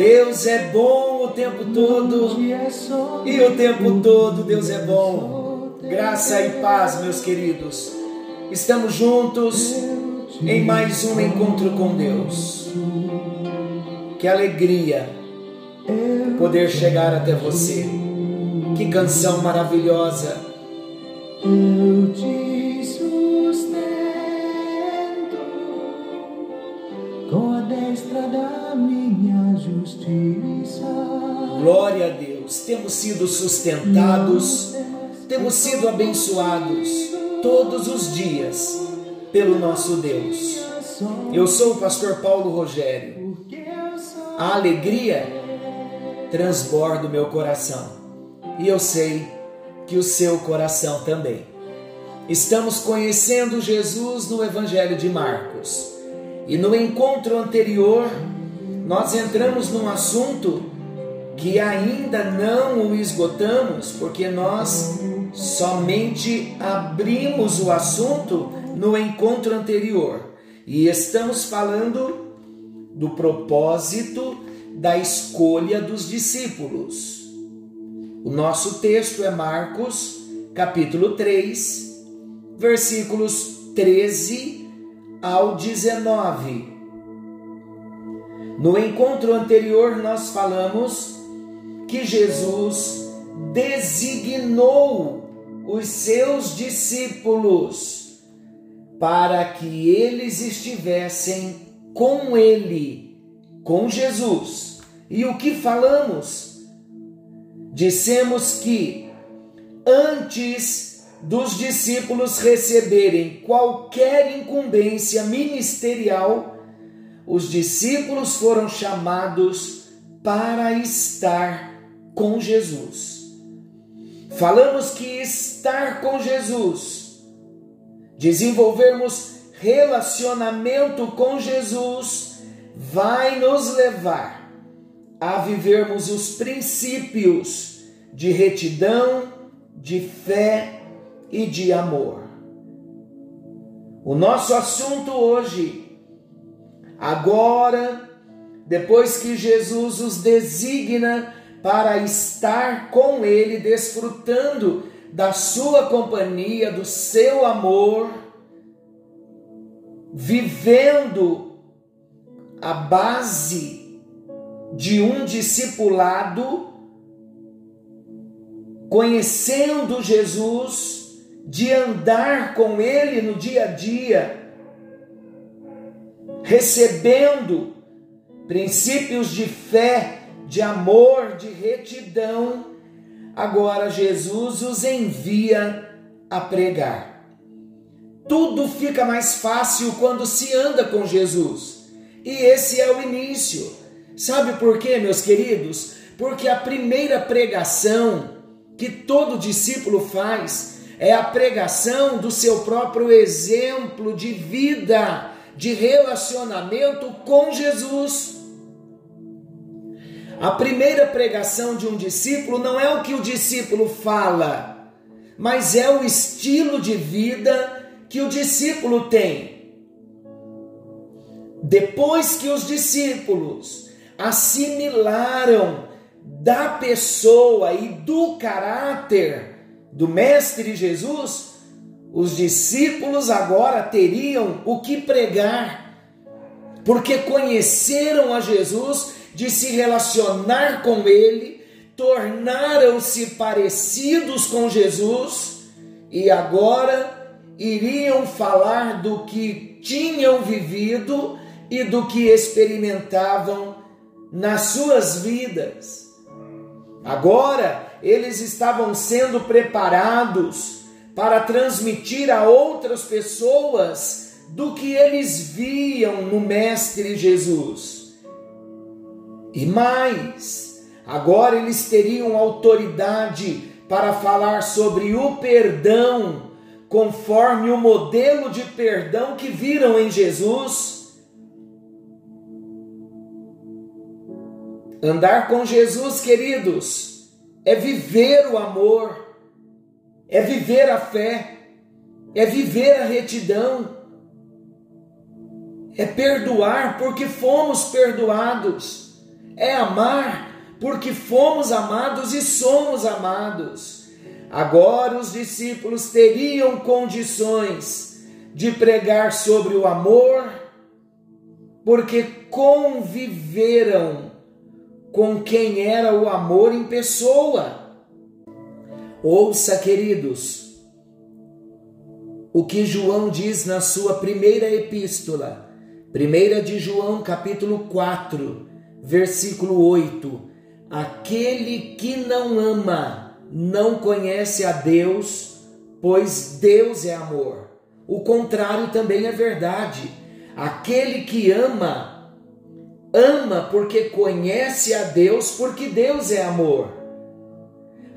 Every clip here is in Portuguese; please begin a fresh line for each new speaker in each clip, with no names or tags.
Deus é bom o tempo todo e o tempo todo Deus é bom. Graça e paz, meus queridos. Estamos juntos em mais um encontro com Deus. Que alegria poder chegar até você. Que canção maravilhosa.
Eu te com a destra da minha justiça.
Glória a Deus. Temos sido sustentados, temos sido abençoados todos os dias pelo nosso Deus. Eu sou o pastor Paulo Rogério. A alegria transborda o meu coração e eu sei que o seu coração também. Estamos conhecendo Jesus no Evangelho de Marcos e no encontro anterior nós entramos num assunto que ainda não o esgotamos, porque nós somente abrimos o assunto no encontro anterior e estamos falando do propósito da escolha dos discípulos. O nosso texto é Marcos, capítulo 3, versículos 13 ao 19. No encontro anterior, nós falamos que Jesus designou os seus discípulos para que eles estivessem com Ele, com Jesus. E o que falamos? Dissemos que antes dos discípulos receberem qualquer incumbência ministerial, os discípulos foram chamados para estar com Jesus. Falamos que estar com Jesus, desenvolvermos relacionamento com Jesus, vai nos levar a vivermos os princípios de retidão, de fé e de amor. O nosso assunto hoje, agora, depois que Jesus os designa para estar com Ele, desfrutando da sua companhia, do seu amor, vivendo a base de um discipulado, conhecendo Jesus, de andar com Ele no dia a dia, recebendo princípios de fé, de amor, de retidão, agora Jesus os envia a pregar. Tudo fica mais fácil quando se anda com Jesus. E esse é o início. Sabe por quê, meus queridos? Porque a primeira pregação que todo discípulo faz é a pregação do seu próprio exemplo de vida, de relacionamento com Jesus. A primeira pregação de um discípulo não é o que o discípulo fala, mas é o estilo de vida que o discípulo tem. Depois que os discípulos assimilaram da pessoa e do caráter do Mestre Jesus, os discípulos agora teriam o que pregar, porque conheceram a Jesus, de se relacionar com Ele, tornaram-se parecidos com Jesus e agora iriam falar do que tinham vivido e do que experimentavam nas suas vidas. Agora eles estavam sendo preparados para transmitir a outras pessoas do que eles viam no Mestre Jesus. E mais, agora eles teriam autoridade para falar sobre o perdão, conforme o modelo de perdão que viram em Jesus. Andar com Jesus, queridos, é viver o amor, é viver a fé, é viver a retidão, é perdoar porque fomos perdoados, é amar porque fomos amados e somos amados. Agora os discípulos teriam condições de pregar sobre o amor, porque conviveram com quem era o amor em pessoa. Ouça, queridos, o que João diz na sua primeira epístola, primeira de João, capítulo 4, versículo 8 Aquele que não ama não conhece a Deus, pois Deus é amor. O contrário também é verdade. Aquele que ama, ama porque conhece a Deus, porque Deus é amor.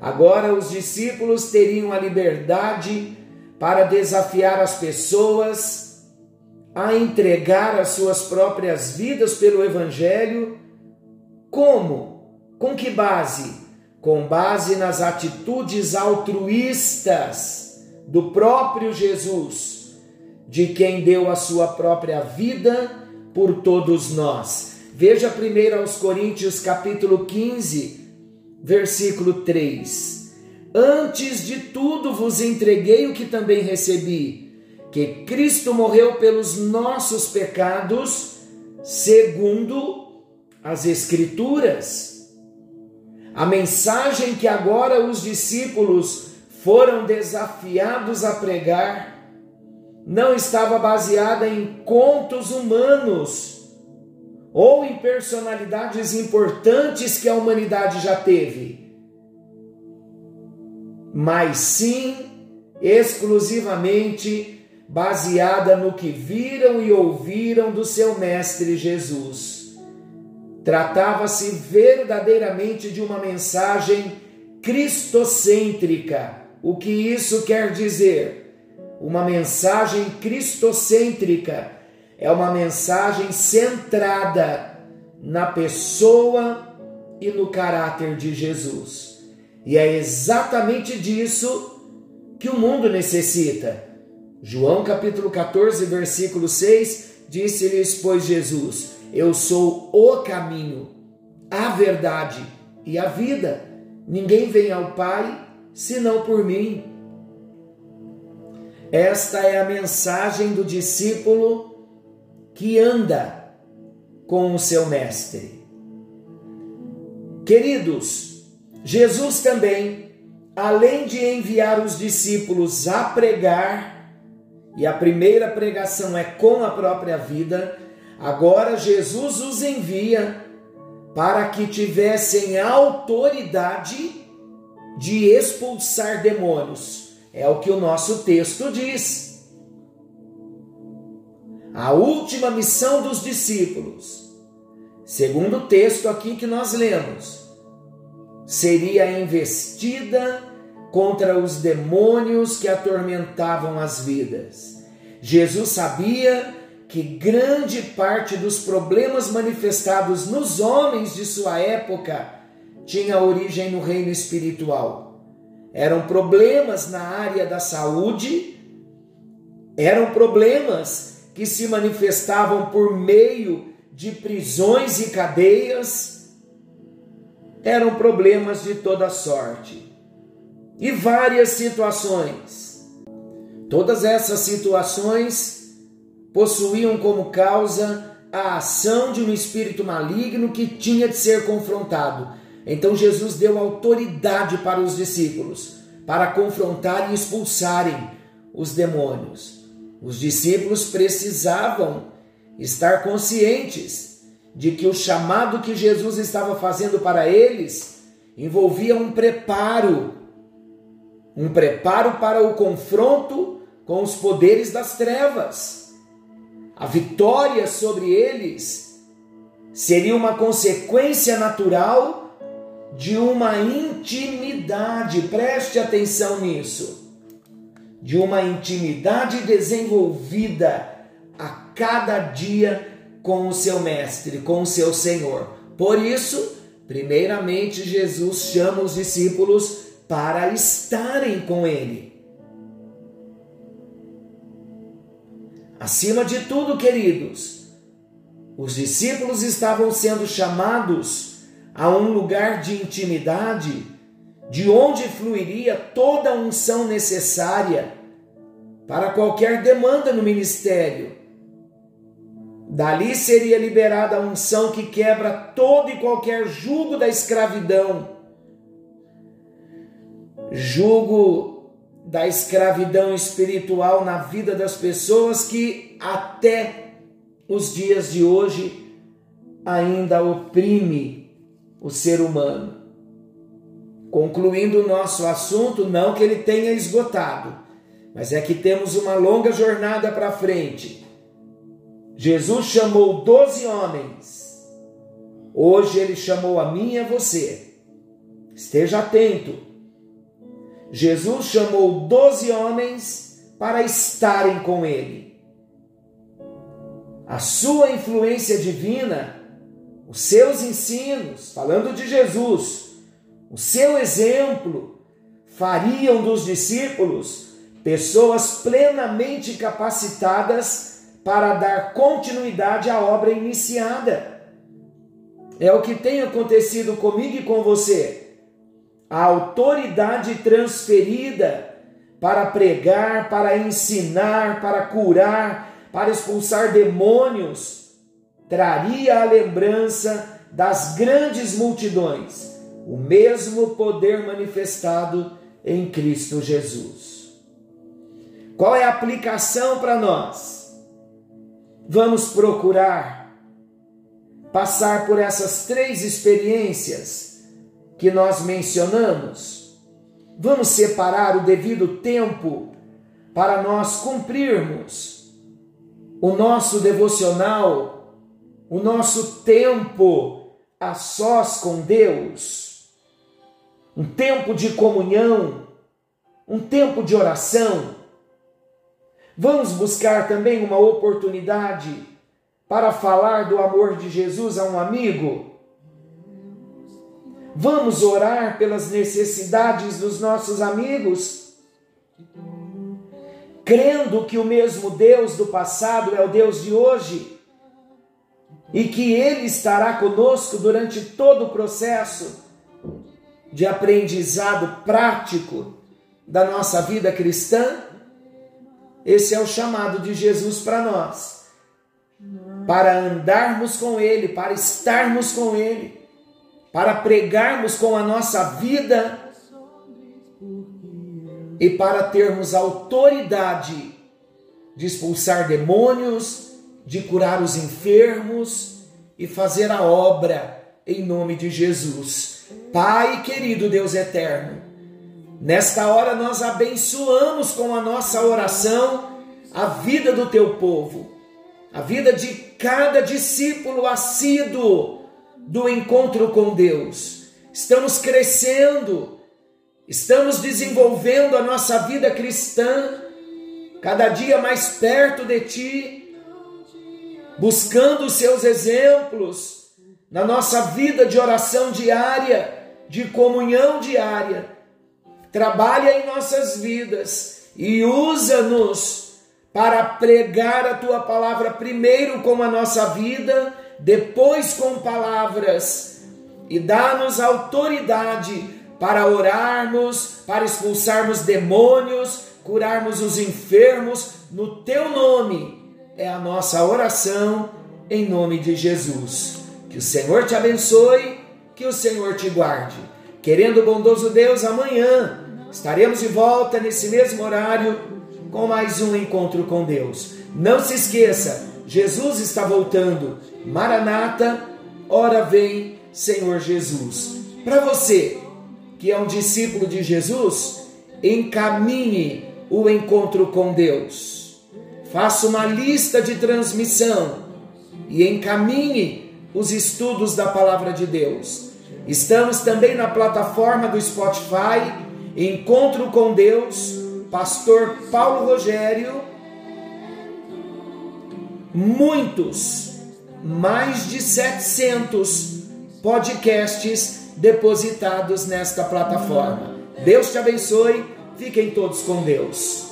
Agora os discípulos teriam a liberdade para desafiar as pessoas a entregar as suas próprias vidas pelo Evangelho. Como? Com que base? Com base nas atitudes altruístas do próprio Jesus, de quem deu a sua própria vida por todos nós. Veja primeiro aos Coríntios capítulo 15, versículo 3. Antes de tudo vos entreguei o que também recebi, que Cristo morreu pelos nossos pecados, segundo as Escrituras a mensagem que agora os discípulos foram desafiados a pregar não estava baseada em contos humanos ou em personalidades importantes que a humanidade já teve, mas sim exclusivamente baseada no que viram e ouviram do seu Mestre Jesus. Tratava-se verdadeiramente de uma mensagem cristocêntrica. O que isso quer dizer? Uma mensagem cristocêntrica é uma mensagem centrada na pessoa e no caráter de Jesus. E é exatamente disso que o mundo necessita. João capítulo 14, versículo 6, disse-lhes, pois Jesus: eu sou o caminho, a verdade e a vida. Ninguém vem ao Pai senão por mim. Esta é a mensagem do discípulo que anda com o seu mestre. Queridos, Jesus também, além de enviar os discípulos a pregar, e a primeira pregação é com a própria vida, Agora Jesus os envia para que tivessem autoridade de expulsar demônios. É o que o nosso texto diz. A última missão dos discípulos, segundo o texto aqui que nós lemos, seria investida contra os demônios que atormentavam as vidas. Jesus sabia que grande parte dos problemas manifestados nos homens de sua época tinha origem no reino espiritual. Eram problemas na área da saúde, eram problemas que se manifestavam por meio de prisões e cadeias, eram problemas de toda sorte. E várias situações. Todas essas situações possuíam como causa a ação de um espírito maligno que tinha de ser confrontado. Então Jesus deu autoridade para os discípulos para confrontar e expulsarem os demônios. Os discípulos precisavam estar conscientes de que o chamado que Jesus estava fazendo para eles envolvia um preparo, um preparo para o confronto com os poderes das trevas. A vitória sobre eles seria uma consequência natural de uma intimidade, preste atenção nisso, de uma intimidade desenvolvida a cada dia com o seu Mestre, com o seu Senhor. Por isso, primeiramente, Jesus chama os discípulos para estarem com Ele. Acima de tudo, queridos, os discípulos estavam sendo chamados a um lugar de intimidade, de onde fluiria toda a unção necessária para qualquer demanda no ministério. Dali seria liberada a unção que quebra todo e qualquer jugo da escravidão. Jugo da escravidão espiritual na vida das pessoas que até os dias de hoje ainda oprime o ser humano. Concluindo o nosso assunto, não que ele tenha esgotado, mas é que temos uma longa jornada para frente. Jesus chamou doze homens, hoje ele chamou a mim e a você. Esteja atento Jesus chamou doze homens para estarem com ele. A sua influência divina, os seus ensinos, falando de Jesus, o seu exemplo, fariam dos discípulos pessoas plenamente capacitadas para dar continuidade à obra iniciada. É o que tem acontecido comigo e com você a autoridade transferida para pregar, para ensinar, para curar, para expulsar demônios, traria a lembrança das grandes multidões o mesmo poder manifestado em Cristo Jesus. Qual é a aplicação para nós? Vamos procurar passar por essas três experiências que nós mencionamos, vamos separar o devido tempo para nós cumprirmos o nosso devocional, o nosso tempo a sós com Deus, um tempo de comunhão, um tempo de oração. Vamos buscar também uma oportunidade para falar do amor de Jesus a um amigo Vamos orar pelas necessidades dos nossos amigos, crendo que o mesmo Deus do passado é o Deus de hoje e que Ele estará conosco durante todo o processo de aprendizado prático da nossa vida cristã. Esse é o chamado de Jesus para nós, para andarmos com Ele, para estarmos com Ele para pregarmos com a nossa vida e para termos autoridade de expulsar demônios, de curar os enfermos e fazer a obra em nome de Jesus. Pai querido Deus eterno, nesta hora nós abençoamos com a nossa oração a vida do teu povo, a vida de cada discípulo assíduo do encontro com Deus. Estamos crescendo, estamos desenvolvendo a nossa vida cristã, cada dia mais perto de Ti, buscando os Seus exemplos na nossa vida de oração diária, de comunhão diária. Trabalha em nossas vidas e usa-nos para pregar a Tua palavra primeiro com a nossa vida depois com palavras, e dá-nos autoridade para orarmos, para expulsarmos demônios, curarmos os enfermos, no teu nome. É a nossa oração em nome de Jesus. Que o Senhor te abençoe, que o Senhor te guarde. Querendo o bondoso Deus, amanhã estaremos de volta nesse mesmo horário com mais um encontro com Deus. Não se esqueça, Jesus está voltando. Maranata, ora vem, Senhor Jesus. Para você que é um discípulo de Jesus, encaminhe o encontro com Deus. Faça uma lista de transmissão e encaminhe os estudos da palavra de Deus. Estamos também na plataforma do Spotify, Encontro com Deus, Pastor Paulo Rogério. Muitos, mais de 700 podcasts depositados nesta plataforma. Deus te abençoe, fiquem todos com Deus.